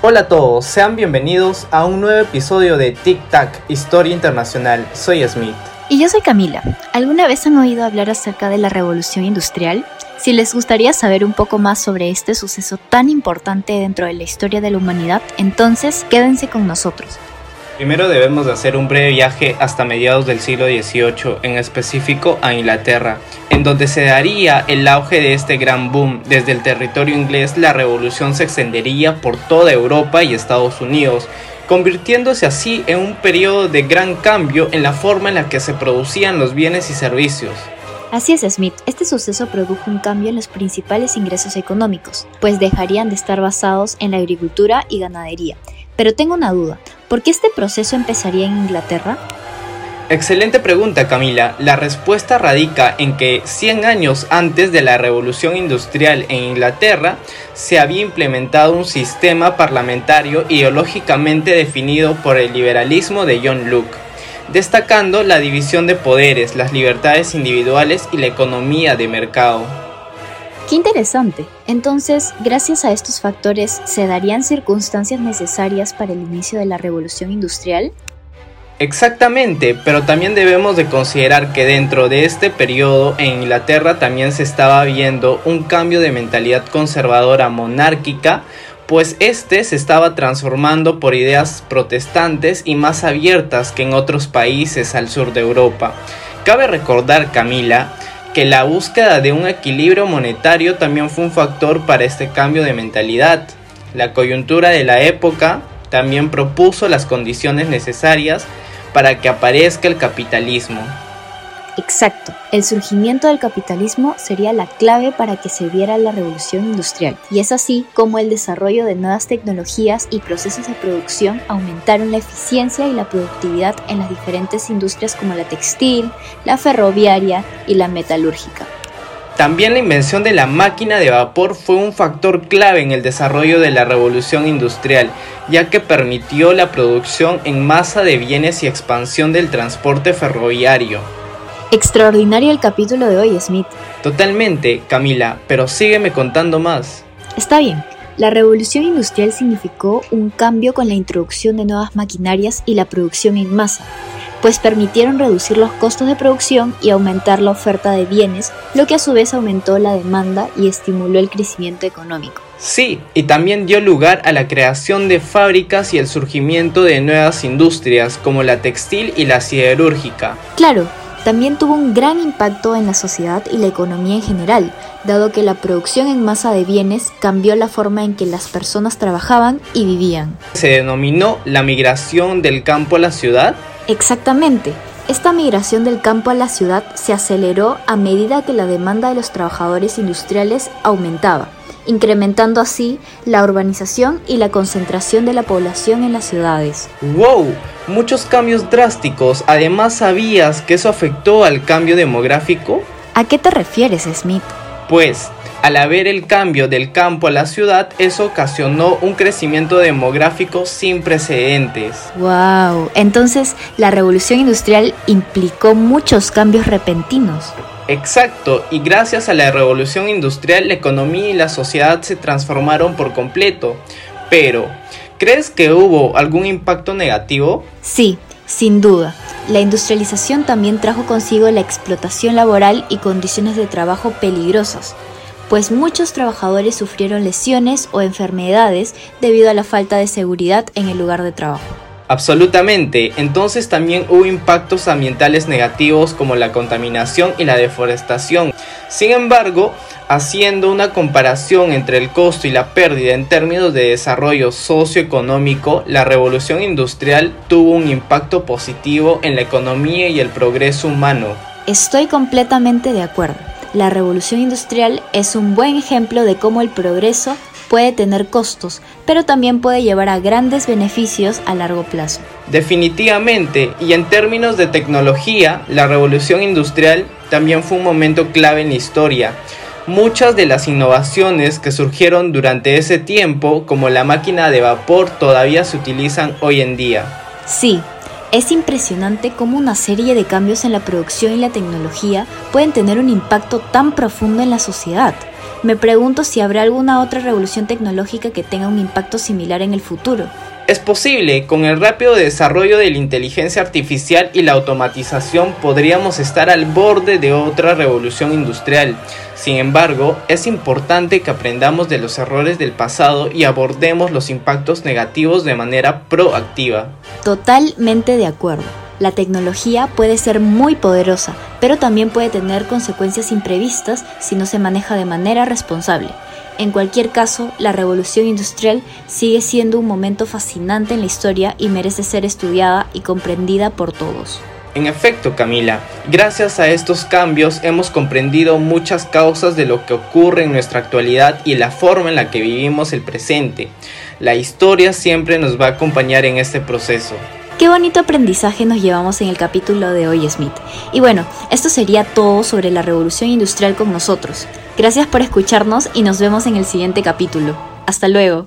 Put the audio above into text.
Hola a todos, sean bienvenidos a un nuevo episodio de Tic Tac, Historia Internacional. Soy Smith. Y yo soy Camila. ¿Alguna vez han oído hablar acerca de la revolución industrial? Si les gustaría saber un poco más sobre este suceso tan importante dentro de la historia de la humanidad, entonces quédense con nosotros. Primero debemos de hacer un breve viaje hasta mediados del siglo XVIII, en específico a Inglaterra, en donde se daría el auge de este gran boom. Desde el territorio inglés la revolución se extendería por toda Europa y Estados Unidos, convirtiéndose así en un periodo de gran cambio en la forma en la que se producían los bienes y servicios. Así es, Smith, este suceso produjo un cambio en los principales ingresos económicos, pues dejarían de estar basados en la agricultura y ganadería. Pero tengo una duda, ¿por qué este proceso empezaría en Inglaterra? Excelente pregunta Camila. La respuesta radica en que 100 años antes de la revolución industrial en Inglaterra se había implementado un sistema parlamentario ideológicamente definido por el liberalismo de John Locke destacando la división de poderes, las libertades individuales y la economía de mercado. Qué interesante. Entonces, gracias a estos factores, ¿se darían circunstancias necesarias para el inicio de la revolución industrial? Exactamente, pero también debemos de considerar que dentro de este periodo en Inglaterra también se estaba viendo un cambio de mentalidad conservadora monárquica pues este se estaba transformando por ideas protestantes y más abiertas que en otros países al sur de Europa. Cabe recordar, Camila, que la búsqueda de un equilibrio monetario también fue un factor para este cambio de mentalidad. La coyuntura de la época también propuso las condiciones necesarias para que aparezca el capitalismo. Exacto, el surgimiento del capitalismo sería la clave para que se viera la revolución industrial, y es así como el desarrollo de nuevas tecnologías y procesos de producción aumentaron la eficiencia y la productividad en las diferentes industrias como la textil, la ferroviaria y la metalúrgica. También la invención de la máquina de vapor fue un factor clave en el desarrollo de la revolución industrial, ya que permitió la producción en masa de bienes y expansión del transporte ferroviario. Extraordinario el capítulo de hoy, Smith. Totalmente, Camila, pero sígueme contando más. Está bien. La revolución industrial significó un cambio con la introducción de nuevas maquinarias y la producción en masa, pues permitieron reducir los costos de producción y aumentar la oferta de bienes, lo que a su vez aumentó la demanda y estimuló el crecimiento económico. Sí, y también dio lugar a la creación de fábricas y el surgimiento de nuevas industrias como la textil y la siderúrgica. Claro, también tuvo un gran impacto en la sociedad y la economía en general, dado que la producción en masa de bienes cambió la forma en que las personas trabajaban y vivían. ¿Se denominó la migración del campo a la ciudad? Exactamente. Esta migración del campo a la ciudad se aceleró a medida que la demanda de los trabajadores industriales aumentaba incrementando así la urbanización y la concentración de la población en las ciudades. ¡Wow! Muchos cambios drásticos. Además, ¿sabías que eso afectó al cambio demográfico? ¿A qué te refieres, Smith? Pues, al haber el cambio del campo a la ciudad, eso ocasionó un crecimiento demográfico sin precedentes. ¡Wow! Entonces, la revolución industrial implicó muchos cambios repentinos. Exacto, y gracias a la revolución industrial la economía y la sociedad se transformaron por completo. Pero, ¿crees que hubo algún impacto negativo? Sí, sin duda. La industrialización también trajo consigo la explotación laboral y condiciones de trabajo peligrosas, pues muchos trabajadores sufrieron lesiones o enfermedades debido a la falta de seguridad en el lugar de trabajo. Absolutamente. Entonces también hubo impactos ambientales negativos como la contaminación y la deforestación. Sin embargo, haciendo una comparación entre el costo y la pérdida en términos de desarrollo socioeconómico, la revolución industrial tuvo un impacto positivo en la economía y el progreso humano. Estoy completamente de acuerdo. La revolución industrial es un buen ejemplo de cómo el progreso puede tener costos, pero también puede llevar a grandes beneficios a largo plazo. Definitivamente, y en términos de tecnología, la revolución industrial también fue un momento clave en la historia. Muchas de las innovaciones que surgieron durante ese tiempo, como la máquina de vapor, todavía se utilizan hoy en día. Sí, es impresionante cómo una serie de cambios en la producción y la tecnología pueden tener un impacto tan profundo en la sociedad. me pregunto si habrá alguna otra revolución tecnológica que tenga un impacto similar en el futuro. Es posible, con el rápido desarrollo de la inteligencia artificial y la automatización podríamos estar al borde de otra revolución industrial. Sin embargo, es importante que aprendamos de los errores del pasado y abordemos los impactos negativos de manera proactiva. Totalmente de acuerdo. La tecnología puede ser muy poderosa, pero también puede tener consecuencias imprevistas si no se maneja de manera responsable. En cualquier caso, la revolución industrial sigue siendo un momento fascinante en la historia y merece ser estudiada y comprendida por todos. En efecto, Camila, gracias a estos cambios hemos comprendido muchas causas de lo que ocurre en nuestra actualidad y la forma en la que vivimos el presente. La historia siempre nos va a acompañar en este proceso. Qué bonito aprendizaje nos llevamos en el capítulo de hoy, Smith. Y bueno, esto sería todo sobre la revolución industrial con nosotros. Gracias por escucharnos y nos vemos en el siguiente capítulo. Hasta luego.